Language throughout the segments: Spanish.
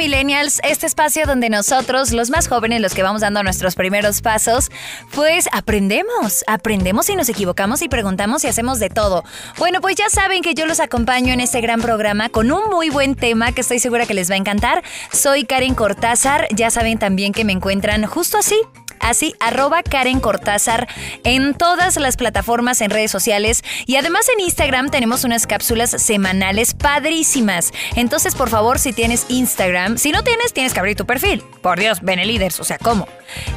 este espacio donde nosotros, los más jóvenes, los que vamos dando nuestros primeros pasos, pues aprendemos, aprendemos y nos equivocamos y preguntamos y hacemos de todo. Bueno, pues ya saben que yo los acompaño en este gran programa con un muy buen tema que estoy segura que les va a encantar. Soy Karen Cortázar, ya saben también que me encuentran justo así así arroba Karen Cortázar en todas las plataformas en redes sociales y además en Instagram tenemos unas cápsulas semanales padrísimas. Entonces, por favor, si tienes Instagram, si no tienes, tienes que abrir tu perfil. Por Dios, Beneliders, o sea, ¿cómo?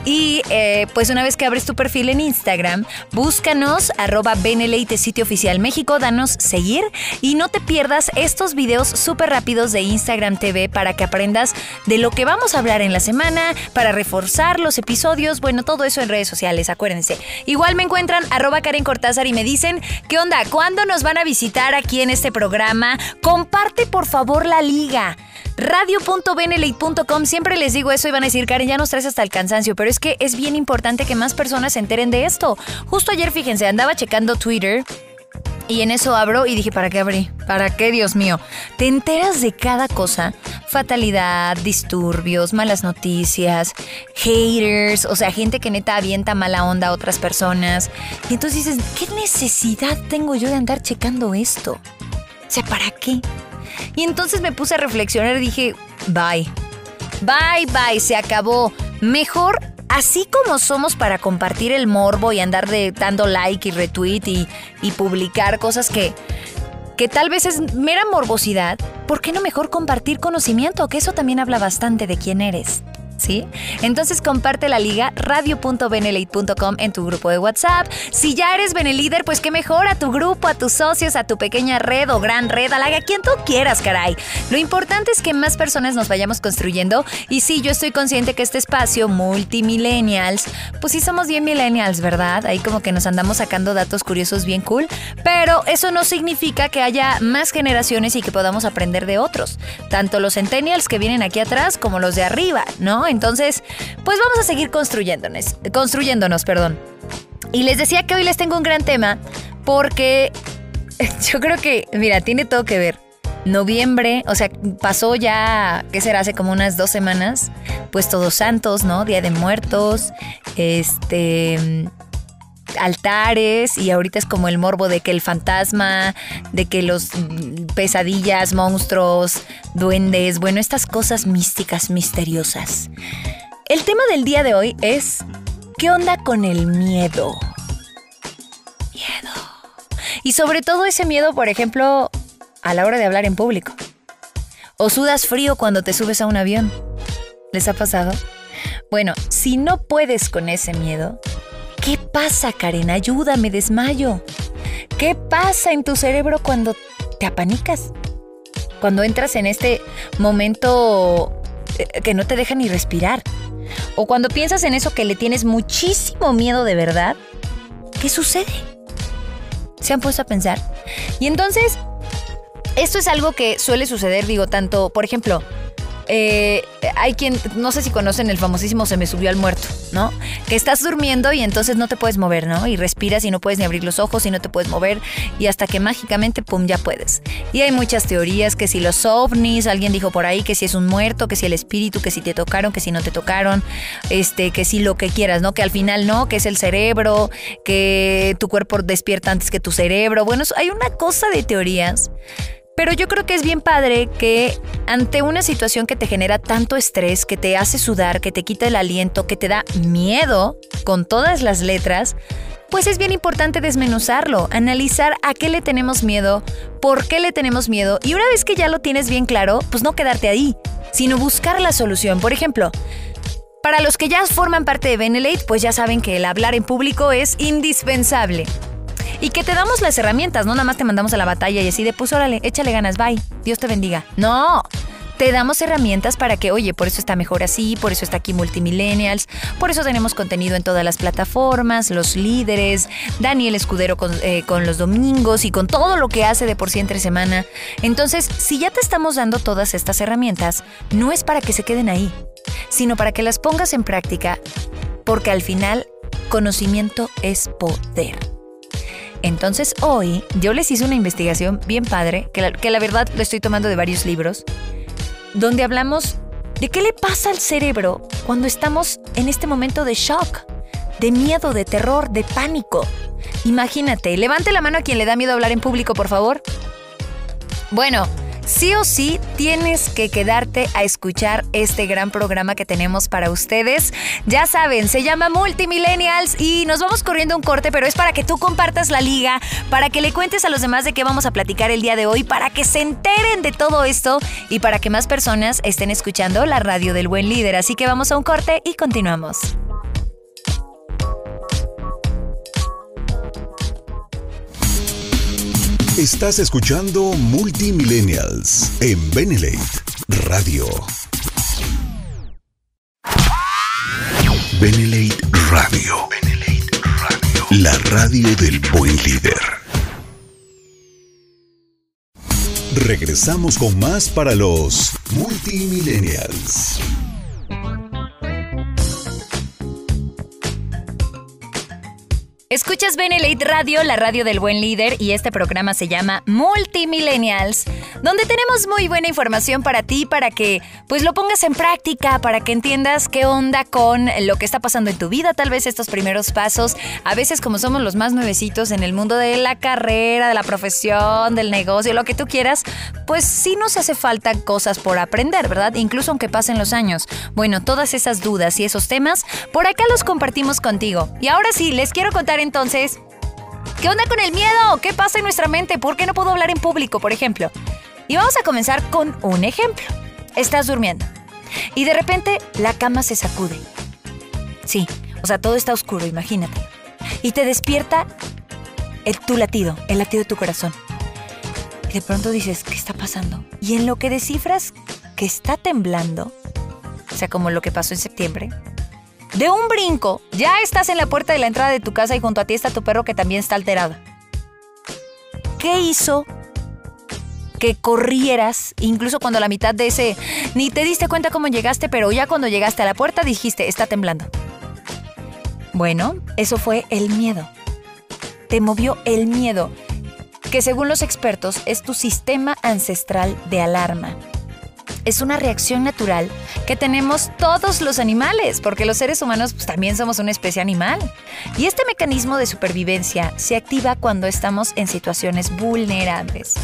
Y eh, pues una vez que abres tu perfil en Instagram, búscanos arroba Beneleite sitio oficial México, danos seguir y no te pierdas estos videos súper rápidos de Instagram TV para que aprendas de lo que vamos a hablar en la semana, para reforzar los episodios, bueno, todo eso en redes sociales, acuérdense. Igual me encuentran arroba Karen Cortázar y me dicen, ¿qué onda? ¿Cuándo nos van a visitar aquí en este programa? Comparte por favor la liga radio.benelite.com. Siempre les digo eso y van a decir, Karen, ya nos traes hasta el pero es que es bien importante que más personas se enteren de esto. Justo ayer, fíjense, andaba checando Twitter. Y en eso abro y dije, ¿para qué abrí? ¿Para qué, Dios mío? Te enteras de cada cosa. Fatalidad, disturbios, malas noticias, haters, o sea, gente que neta avienta mala onda a otras personas. Y entonces dices, ¿qué necesidad tengo yo de andar checando esto? O sea, ¿para qué? Y entonces me puse a reflexionar y dije, bye. Bye, bye, se acabó. Mejor así como somos para compartir el morbo y andar de, dando like y retweet y, y publicar cosas que, que tal vez es mera morbosidad, ¿por qué no mejor compartir conocimiento? Que eso también habla bastante de quién eres. ¿Sí? Entonces comparte la liga radio.benelite.com en tu grupo de WhatsApp. Si ya eres Benelíder, pues qué mejor a tu grupo, a tus socios, a tu pequeña red o gran red, a la a quien tú quieras, caray. Lo importante es que más personas nos vayamos construyendo y sí, yo estoy consciente que este espacio multimillennials, pues sí somos bien millennials, ¿verdad? Ahí como que nos andamos sacando datos curiosos bien cool, pero eso no significa que haya más generaciones y que podamos aprender de otros, tanto los centennials que vienen aquí atrás como los de arriba, ¿no? Entonces, pues vamos a seguir construyéndonos, construyéndonos, perdón. Y les decía que hoy les tengo un gran tema porque yo creo que, mira, tiene todo que ver. Noviembre, o sea, pasó ya, ¿qué será? Hace como unas dos semanas, pues Todos Santos, ¿no? Día de Muertos, este, altares y ahorita es como el morbo de que el fantasma, de que los pesadillas, monstruos, duendes, bueno, estas cosas místicas, misteriosas. El tema del día de hoy es ¿qué onda con el miedo? Miedo. Y sobre todo ese miedo, por ejemplo, a la hora de hablar en público. O sudas frío cuando te subes a un avión. ¿Les ha pasado? Bueno, si no puedes con ese miedo, ¿Qué pasa, Karen? Ayúdame, desmayo. ¿Qué pasa en tu cerebro cuando te apanicas? Cuando entras en este momento eh, que no te deja ni respirar. O cuando piensas en eso que le tienes muchísimo miedo de verdad. ¿Qué sucede? ¿Se han puesto a pensar? Y entonces, esto es algo que suele suceder, digo, tanto, por ejemplo, eh, hay quien, no sé si conocen el famosísimo se me subió al muerto, ¿no? Que estás durmiendo y entonces no te puedes mover, ¿no? Y respiras y no puedes ni abrir los ojos y no te puedes mover y hasta que mágicamente, pum, ya puedes. Y hay muchas teorías que si los ovnis, alguien dijo por ahí que si es un muerto, que si el espíritu, que si te tocaron, que si no te tocaron, este, que si lo que quieras, ¿no? Que al final no, que es el cerebro, que tu cuerpo despierta antes que tu cerebro. Bueno, hay una cosa de teorías pero yo creo que es bien padre que ante una situación que te genera tanto estrés, que te hace sudar, que te quita el aliento, que te da miedo con todas las letras, pues es bien importante desmenuzarlo, analizar a qué le tenemos miedo, por qué le tenemos miedo y una vez que ya lo tienes bien claro, pues no quedarte ahí, sino buscar la solución. Por ejemplo, para los que ya forman parte de Benelate, pues ya saben que el hablar en público es indispensable y que te damos las herramientas, no nada más te mandamos a la batalla y así de pues órale, échale ganas, bye, Dios te bendiga. No, te damos herramientas para que, oye, por eso está mejor así, por eso está aquí Multimillennials, por eso tenemos contenido en todas las plataformas, los líderes, Daniel Escudero con, eh, con los domingos y con todo lo que hace de por sí entre semana. Entonces, si ya te estamos dando todas estas herramientas, no es para que se queden ahí, sino para que las pongas en práctica, porque al final, conocimiento es poder. Entonces hoy yo les hice una investigación bien padre, que la, la verdad lo estoy tomando de varios libros, donde hablamos de qué le pasa al cerebro cuando estamos en este momento de shock, de miedo, de terror, de pánico. Imagínate, levante la mano a quien le da miedo hablar en público, por favor. Bueno, sí o sí tienes que quedarte a escuchar este gran programa que tenemos para ustedes. Ya saben, se llama Multimillennials y nos vamos corriendo un corte, pero es para que tú compartas la liga, para que le cuentes a los demás de qué vamos a platicar el día de hoy, para que se enteren de todo esto y para que más personas estén escuchando la radio del buen líder. Así que vamos a un corte y continuamos. Estás escuchando Multimillennials en Benelate Radio. Benelate Radio. Benelate Radio. La radio del buen líder. Regresamos con más para los Multimillennials. Escuchas Benelate Radio, la radio del buen líder, y este programa se llama Multimillennials, donde tenemos muy buena información para ti, para que pues lo pongas en práctica, para que entiendas qué onda con lo que está pasando en tu vida, tal vez estos primeros pasos. A veces como somos los más nuevecitos en el mundo de la carrera, de la profesión, del negocio, lo que tú quieras, pues sí nos hace falta cosas por aprender, ¿verdad? Incluso aunque pasen los años. Bueno, todas esas dudas y esos temas, por acá los compartimos contigo. Y ahora sí, les quiero contar entonces, ¿qué onda con el miedo? ¿Qué pasa en nuestra mente? ¿Por qué no puedo hablar en público, por ejemplo? Y vamos a comenzar con un ejemplo. Estás durmiendo y de repente la cama se sacude. Sí, o sea, todo está oscuro, imagínate. Y te despierta el, tu latido, el latido de tu corazón. Y de pronto dices, ¿qué está pasando? Y en lo que descifras que está temblando, o sea, como lo que pasó en septiembre, de un brinco, ya estás en la puerta de la entrada de tu casa y junto a ti está tu perro que también está alterado. ¿Qué hizo que corrieras, incluso cuando a la mitad de ese, ni te diste cuenta cómo llegaste, pero ya cuando llegaste a la puerta dijiste, está temblando? Bueno, eso fue el miedo. Te movió el miedo, que según los expertos es tu sistema ancestral de alarma es una reacción natural que tenemos todos los animales, porque los seres humanos pues, también somos una especie animal. Y este mecanismo de supervivencia se activa cuando estamos en situaciones vulnerables.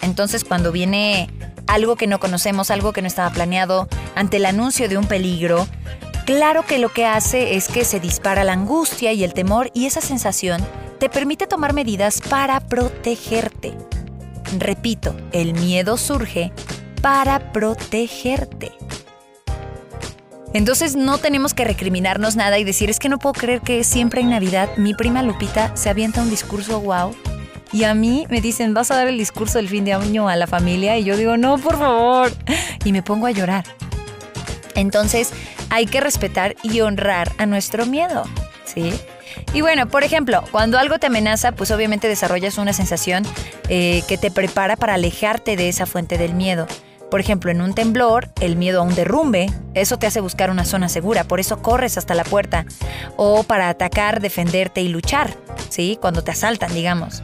Entonces, cuando viene algo que no conocemos, algo que no estaba planeado, ante el anuncio de un peligro, claro que lo que hace es que se dispara la angustia y el temor y esa sensación te permite tomar medidas para protegerte. Repito, el miedo surge para protegerte. Entonces no tenemos que recriminarnos nada y decir, es que no puedo creer que siempre en Navidad mi prima Lupita se avienta un discurso wow. Y a mí me dicen, vas a dar el discurso del fin de año a la familia. Y yo digo, no, por favor. Y me pongo a llorar. Entonces hay que respetar y honrar a nuestro miedo. ¿Sí? Y bueno, por ejemplo, cuando algo te amenaza, pues obviamente desarrollas una sensación eh, que te prepara para alejarte de esa fuente del miedo. Por ejemplo, en un temblor, el miedo a un derrumbe, eso te hace buscar una zona segura, por eso corres hasta la puerta. O para atacar, defenderte y luchar, ¿sí? Cuando te asaltan, digamos.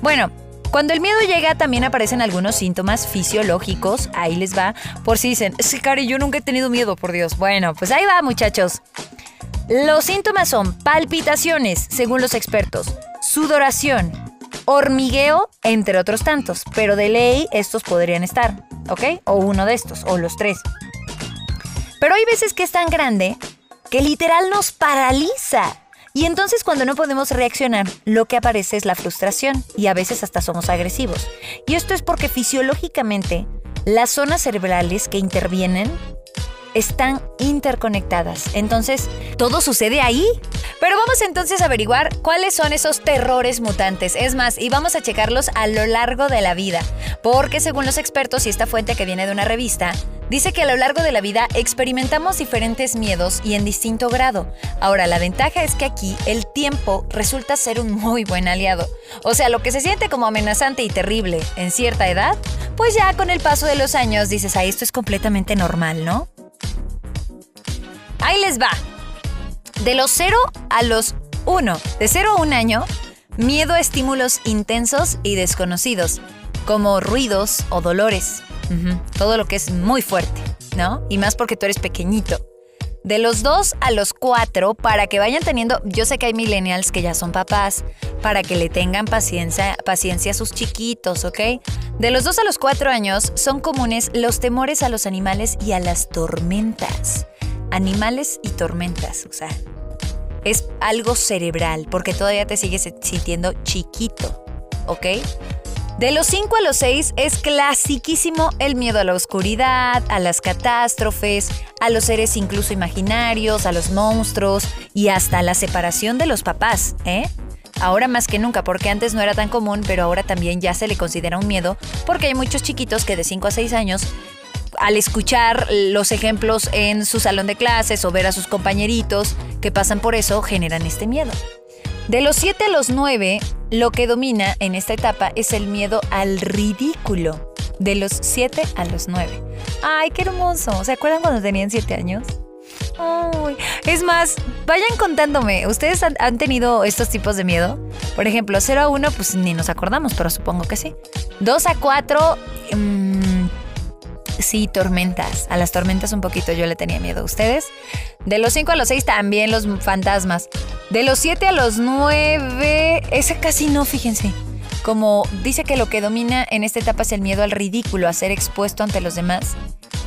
Bueno, cuando el miedo llega también aparecen algunos síntomas fisiológicos, ahí les va, por si dicen, sí, Cari, yo nunca he tenido miedo, por Dios. Bueno, pues ahí va, muchachos. Los síntomas son palpitaciones, según los expertos, sudoración, hormigueo, entre otros tantos, pero de ley estos podrían estar. ¿ok? O uno de estos, o los tres. Pero hay veces que es tan grande que literal nos paraliza. Y entonces cuando no podemos reaccionar, lo que aparece es la frustración y a veces hasta somos agresivos. Y esto es porque fisiológicamente las zonas cerebrales que intervienen están interconectadas. Entonces, todo sucede ahí. Pero vamos entonces a averiguar cuáles son esos terrores mutantes. Es más, y vamos a checarlos a lo largo de la vida. Porque según los expertos y esta fuente que viene de una revista, dice que a lo largo de la vida experimentamos diferentes miedos y en distinto grado. Ahora, la ventaja es que aquí el tiempo resulta ser un muy buen aliado. O sea, lo que se siente como amenazante y terrible en cierta edad, pues ya con el paso de los años dices, ah, esto es completamente normal, ¿no? Ahí les va. De los 0 a los 1, de 0 a 1 año, miedo a estímulos intensos y desconocidos, como ruidos o dolores. Todo lo que es muy fuerte, ¿no? Y más porque tú eres pequeñito. De los 2 a los 4, para que vayan teniendo, yo sé que hay millennials que ya son papás, para que le tengan paciencia, paciencia a sus chiquitos, ¿ok? De los 2 a los 4 años son comunes los temores a los animales y a las tormentas animales y tormentas. O sea, es algo cerebral porque todavía te sigues sintiendo chiquito, ¿ok? De los 5 a los 6 es clasiquísimo el miedo a la oscuridad, a las catástrofes, a los seres incluso imaginarios, a los monstruos y hasta la separación de los papás, ¿eh? Ahora más que nunca, porque antes no era tan común, pero ahora también ya se le considera un miedo, porque hay muchos chiquitos que de 5 a 6 años al escuchar los ejemplos en su salón de clases o ver a sus compañeritos que pasan por eso, generan este miedo. De los 7 a los 9, lo que domina en esta etapa es el miedo al ridículo. De los 7 a los 9. ¡Ay, qué hermoso! ¿Se acuerdan cuando tenían 7 años? Ay. Es más, vayan contándome, ¿ustedes han, tenido estos tipos de miedo? Por ejemplo, 0 a 1, pues ni nos acordamos, pero supongo que sí. 2 a 4, Sí, tormentas. A las tormentas un poquito yo le tenía miedo. ¿Ustedes? De los 5 a los 6 también los fantasmas. De los 7 a los 9, ese casi no, fíjense. Como dice que lo que domina en esta etapa es el miedo al ridículo, a ser expuesto ante los demás.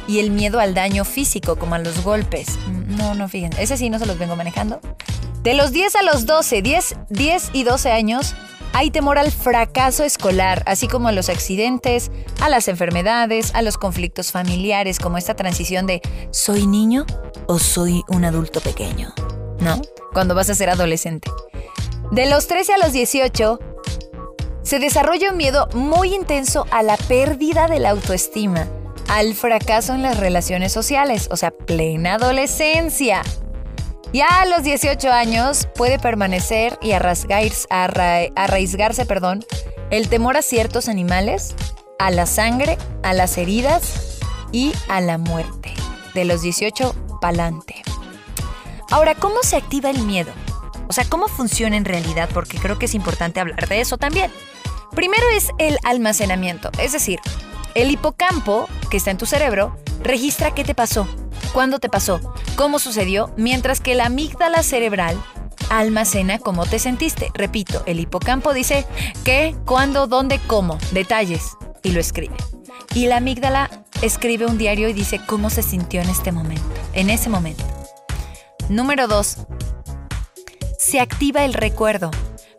Y el miedo al daño físico, como a los golpes. No, no, fíjense. Ese sí no se los vengo manejando. De los 10 a los 12, 10, 10 y 12 años, hay temor al fracaso escolar, así como a los accidentes, a las enfermedades, a los conflictos familiares, como esta transición de ¿soy niño o soy un adulto pequeño? ¿No? Cuando vas a ser adolescente. De los 13 a los 18, se desarrolla un miedo muy intenso a la pérdida de la autoestima, al fracaso en las relaciones sociales, o sea, plena adolescencia. Ya a los 18 años puede permanecer y arraigarse perdón, el temor a ciertos animales, a la sangre, a las heridas y a la muerte. De los 18 pa'lante. Ahora, ¿cómo se activa el miedo? O sea, ¿cómo funciona en realidad? Porque creo que es importante hablar de eso también. Primero es el almacenamiento, es decir, el hipocampo, que está en tu cerebro, registra qué te pasó, cuándo te pasó, cómo sucedió, mientras que la amígdala cerebral almacena cómo te sentiste. Repito, el hipocampo dice qué, cuándo, dónde, cómo, detalles, y lo escribe. Y la amígdala escribe un diario y dice cómo se sintió en este momento, en ese momento. Número 2. Se activa el recuerdo.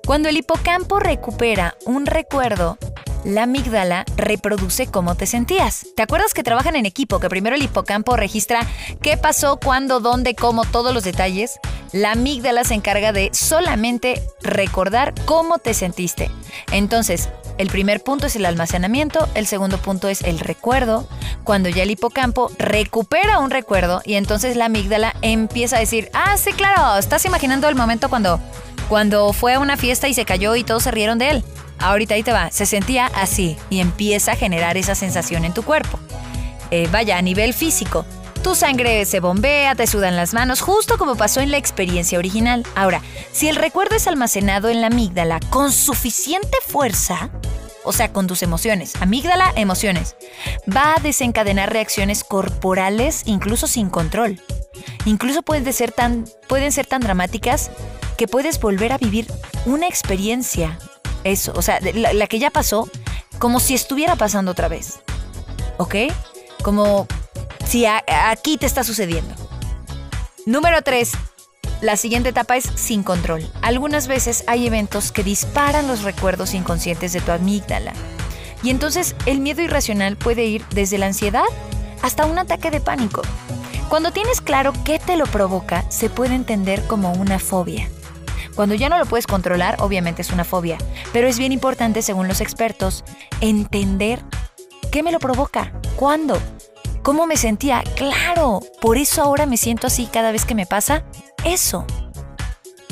Cuando el hipocampo recupera un recuerdo, la amígdala reproduce cómo te sentías. ¿Te acuerdas que trabajan en equipo? Que primero el hipocampo registra qué pasó, cuándo, dónde, cómo, todos los detalles. La amígdala se encarga de solamente recordar cómo te sentiste. Entonces, el primer punto es el almacenamiento, el segundo punto es el recuerdo, cuando ya el hipocampo recupera un recuerdo y entonces la amígdala empieza a decir, ah, sí, claro, estás imaginando el momento cuando, cuando fue a una fiesta y se cayó y todos se rieron de él. Ahorita ahí te va, se sentía así y empieza a generar esa sensación en tu cuerpo. Eh, vaya, a nivel físico, tu sangre se bombea, te sudan las manos, justo como pasó en la experiencia original. Ahora, si el recuerdo es almacenado en la amígdala con suficiente fuerza, o sea, con tus emociones, amígdala, emociones, va a desencadenar reacciones corporales incluso sin control. Incluso pueden ser tan, pueden ser tan dramáticas que puedes volver a vivir una experiencia eso, o sea, la, que ya pasó, como si estuviera pasando otra vez. ¿Ok? Como si aquí te está sucediendo. Número 3. La siguiente etapa es sin control. Algunas veces hay eventos que disparan los recuerdos inconscientes de tu amígdala. Y entonces el miedo irracional puede ir desde la ansiedad hasta un ataque de pánico. Cuando tienes claro qué te lo provoca, se puede entender como una fobia. Cuando ya no lo puedes controlar, obviamente es una fobia, pero es bien importante, según los expertos, entender qué me lo provoca, cuándo, cómo me sentía. Claro, por eso ahora me siento así cada vez que me pasa eso.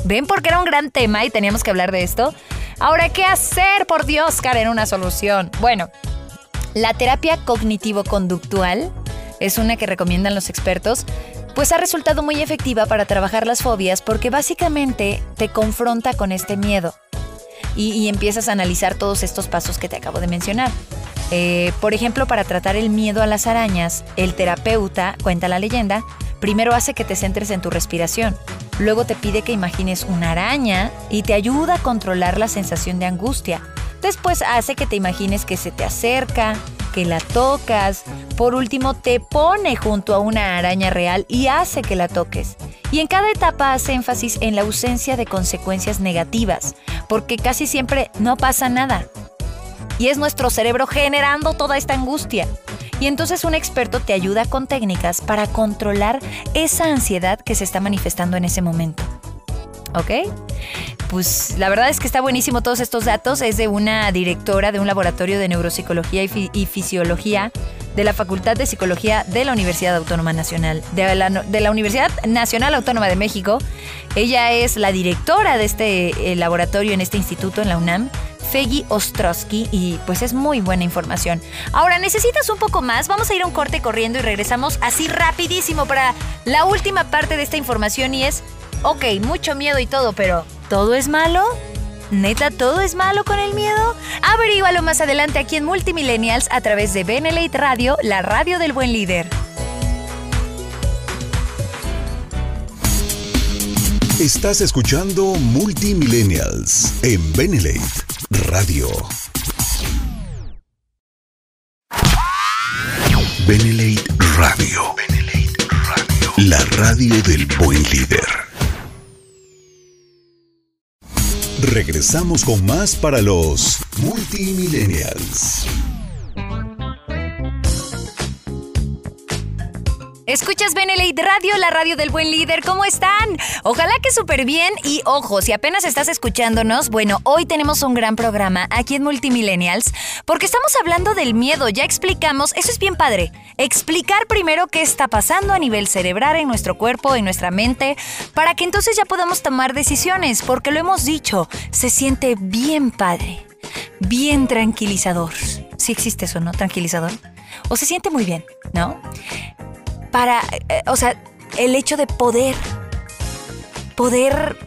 ¿Ven por qué era un gran tema y teníamos que hablar de esto? Ahora, ¿qué hacer? Por Dios, Karen, una solución. Bueno, la terapia cognitivo-conductual es una que recomiendan los expertos, pues ha resultado muy efectiva para trabajar las fobias porque básicamente te confronta con este miedo y, empiezas a analizar todos estos pasos que te acabo de mencionar. Eh, por ejemplo, para tratar el miedo a las arañas, el terapeuta, cuenta la leyenda, primero hace que te centres en tu respiración, luego te pide que imagines una araña y te ayuda a controlar la sensación de angustia. Después hace que te imagines que se te acerca, que la tocas. Por último, te pone junto a una araña real y hace que la toques. Y en cada etapa hace énfasis en la ausencia de consecuencias negativas, porque casi siempre no pasa nada. Y es nuestro cerebro generando toda esta angustia. Y entonces un experto te ayuda con técnicas para controlar esa ansiedad que se está manifestando en ese momento. ¿Ok? Pues la verdad es que está buenísimo todos estos datos. Es de una directora de un laboratorio de neuropsicología y, fisiología de la Facultad de Psicología de la Universidad Autónoma Nacional, de la, Universidad Nacional Autónoma de México. Ella es la directora de este eh, laboratorio en este instituto, en la UNAM. Feggy Ostrowski y pues es muy buena información. Ahora, ¿necesitas un poco más? Vamos a ir a un corte corriendo y regresamos así rapidísimo para la última parte de esta información y es Ok, mucho miedo y todo, pero ¿todo es malo? ¿Neta todo es malo con el miedo? Averígualo más adelante aquí en Multimillennials a través de Benelate Radio, la radio del buen líder. Estás escuchando Multimillennials en Benelate Radio. Benelate Radio. Benelate Radio. La radio del buen líder. Regresamos con más para los multimillennials. Escuchas Benelite Radio, la radio del buen líder. ¿Cómo están? Ojalá que súper bien. Y ojo, si apenas estás escuchándonos, bueno, hoy tenemos un gran programa aquí en Multimillennials porque estamos hablando del miedo. Ya explicamos, eso es bien padre. Explicar primero qué está pasando a nivel cerebral en nuestro cuerpo, en nuestra mente, para que entonces ya podamos tomar decisiones. Porque lo hemos dicho, se siente bien padre, bien tranquilizador. Si existe eso, ¿no? Tranquilizador. O se siente muy bien, ¿no? Para, eh, o sea, el hecho de poder, poder,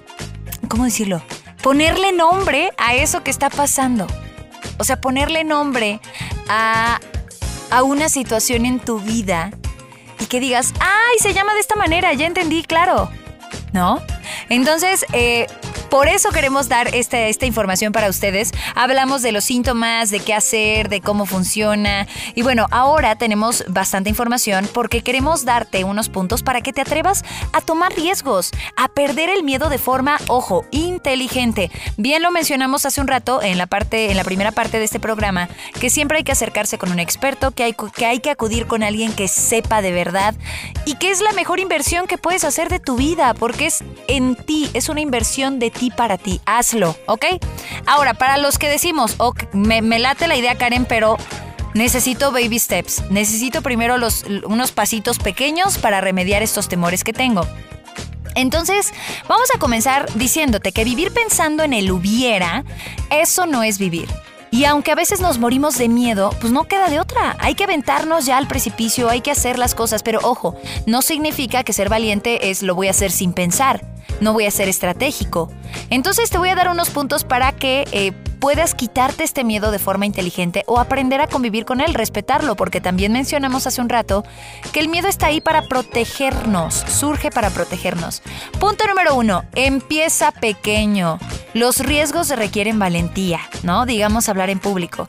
¿cómo decirlo? Ponerle nombre a eso que está pasando. O sea, ponerle nombre a, a una situación en tu vida y que digas, ay, se llama de esta manera, ya entendí, claro. ¿No? Entonces, eh, por eso queremos dar esta, esta información para ustedes. Hablamos de los síntomas, de qué hacer, de cómo funciona. Y bueno, ahora tenemos bastante información porque queremos darte unos puntos para que te atrevas a tomar riesgos, a perder el miedo de forma, ojo, inteligente. Bien lo mencionamos hace un rato en la parte, en la primera parte de este programa, que siempre hay que acercarse con un experto, que hay que, hay que acudir con alguien que sepa de verdad y que es la mejor inversión que puedes hacer de tu vida, porque es en ti, es una inversión de ti para ti. Hazlo, ¿ok? Ahora, para los que decimos, me, me late la idea, Karen, pero necesito baby steps. Necesito primero los, unos pasitos pequeños para remediar estos temores que tengo. Entonces, vamos a comenzar diciéndote que vivir pensando en el hubiera, eso no es vivir. Y aunque a veces nos morimos de miedo, pues no queda de otra. Hay que aventarnos ya al precipicio, hay que hacer las cosas, pero ojo, no significa que ser valiente es lo voy a hacer sin pensar no voy a ser estratégico. Entonces te voy a dar unos puntos para que eh, puedas quitarte este miedo de forma inteligente o aprender a convivir con él, respetarlo, porque también mencionamos hace un rato que el miedo está ahí para protegernos, surge para protegernos. Punto número uno, empieza pequeño. Los riesgos requieren valentía, ¿no? Digamos hablar en público.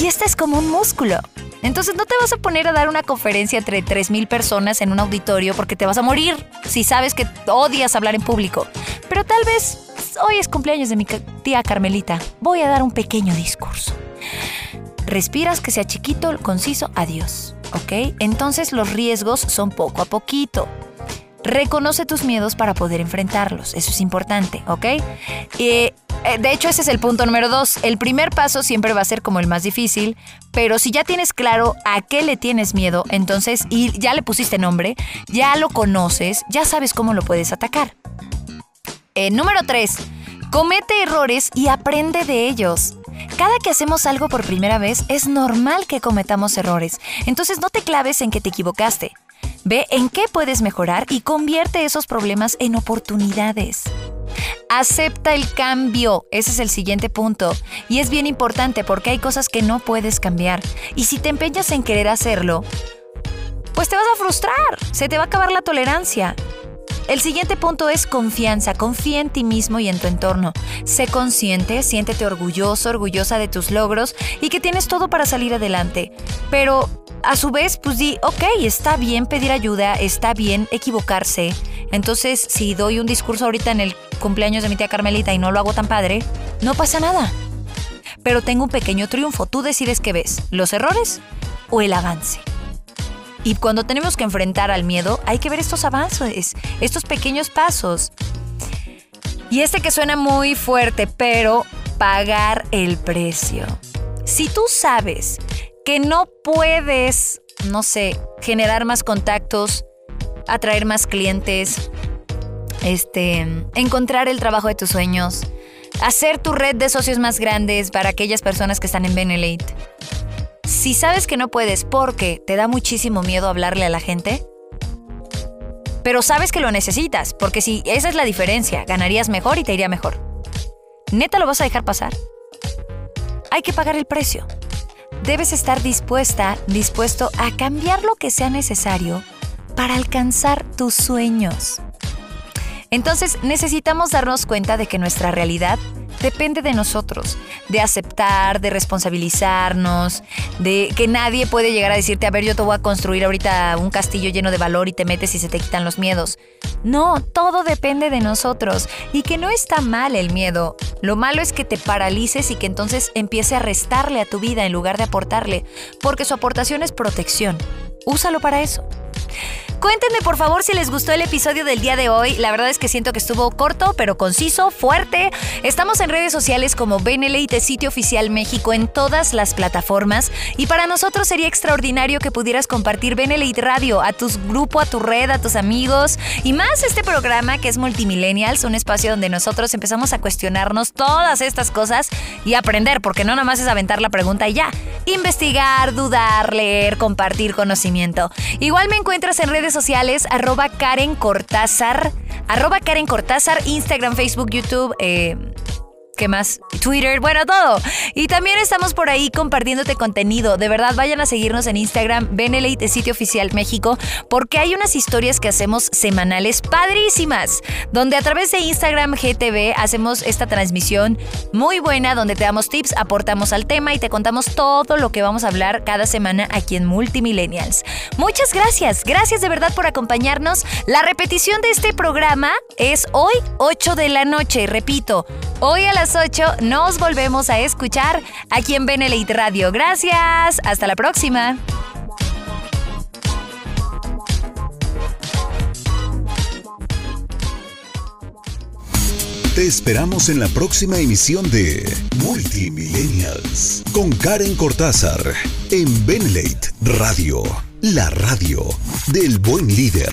Y este es como un músculo. Entonces no te vas a poner a dar una conferencia entre 3.000 personas en un auditorio porque te vas a morir si sabes que odias hablar en público. Pero tal vez hoy es cumpleaños de mi tía Carmelita. Voy a dar un pequeño discurso. Respiras que sea chiquito, conciso, adiós. ¿ok? Entonces los riesgos son poco a poquito. Reconoce tus miedos para poder enfrentarlos. Eso es importante, ¿ok? Eh, de hecho, ese es el punto número dos. El primer paso siempre va a ser como el más difícil, pero si ya tienes claro a qué le tienes miedo, entonces, y ya le pusiste nombre, ya lo conoces, ya sabes cómo lo puedes atacar. Eh, número tres, comete errores y aprende de ellos. Cada que hacemos algo por primera vez es normal que cometamos errores, entonces no te claves en que te equivocaste. Ve en qué puedes mejorar y convierte esos problemas en oportunidades. Acepta el cambio, ese es el siguiente punto. Y es bien importante porque hay cosas que no puedes cambiar. Y si te empeñas en querer hacerlo, pues te vas a frustrar, se te va a acabar la tolerancia. El siguiente punto es confianza. Confía en ti mismo y en tu entorno. Sé consciente, siéntete orgulloso, orgullosa de tus logros y que tienes todo para salir adelante. Pero a su vez, pues di, ok, está bien pedir ayuda, está bien equivocarse. Entonces, si doy un discurso ahorita en el cumpleaños de mi tía Carmelita y no lo hago tan padre, no pasa nada. Pero tengo un pequeño triunfo. Tú decides qué ves, los errores o el avance. Y cuando tenemos que enfrentar al miedo, hay que ver estos avances, estos pequeños pasos. Y este que suena muy fuerte, pero pagar el precio. Si tú sabes que no puedes, no sé, generar más contactos, atraer más clientes, este, encontrar el trabajo de tus sueños, hacer tu red de socios más grandes para aquellas personas que están en Benelete. Si sabes que no puedes porque te da muchísimo miedo hablarle a la gente, pero sabes que lo necesitas, porque si esa es la diferencia, ganarías mejor y te iría mejor. ¿Neta lo vas a dejar pasar? Hay que pagar el precio debes estar dispuesta, dispuesto a cambiar lo que sea necesario para alcanzar tus sueños. Entonces necesitamos darnos cuenta de que nuestra realidad depende de nosotros, de aceptar, de responsabilizarnos, de que nadie puede llegar a decirte, a ver, yo te voy a construir ahorita un castillo lleno de valor y te metes y se te quitan los miedos. No, todo depende de nosotros y que no está mal el miedo. Lo malo es que te paralices y que entonces empiece a restarle a tu vida en lugar de aportarle, porque su aportación es protección. Úsalo para eso. Cuéntenme por favor si les gustó el episodio del día de hoy. La verdad es que siento que estuvo corto, pero conciso, fuerte. Estamos en redes sociales como Benelite Sitio Oficial México en todas las plataformas. Y para nosotros sería extraordinario que pudieras compartir Benelite Radio a tu grupo, a tu red, a tus amigos. Y más este programa que es Multimillennials, un espacio donde nosotros empezamos a cuestionarnos todas estas cosas y aprender, porque no nada más es aventar la pregunta y ya. Investigar, dudar, leer, compartir conocimiento. Igual me encuentras en redes sociales, arroba Karen Cortázar, arroba Karen Cortázar, Instagram, Facebook, YouTube, eh, ¿Qué más? Twitter, bueno, todo. Y también estamos por ahí compartiéndote contenido. De verdad, vayan a seguirnos en Instagram, Benelite Sitio Oficial México, porque hay unas historias que hacemos semanales padrísimas, donde a través de Instagram GTV hacemos esta transmisión muy buena, donde te damos tips, aportamos al tema y te contamos todo lo que vamos a hablar cada semana aquí en Multimillennials. Muchas gracias, gracias de verdad por acompañarnos. La repetición de este programa es hoy, 8 de la noche, repito, hoy a las 8 nos volvemos a escuchar aquí en Benelite Radio. Gracias, hasta la próxima. Te esperamos en la próxima emisión de Multimillennials con Karen Cortázar en Benelate Radio, la radio del buen líder.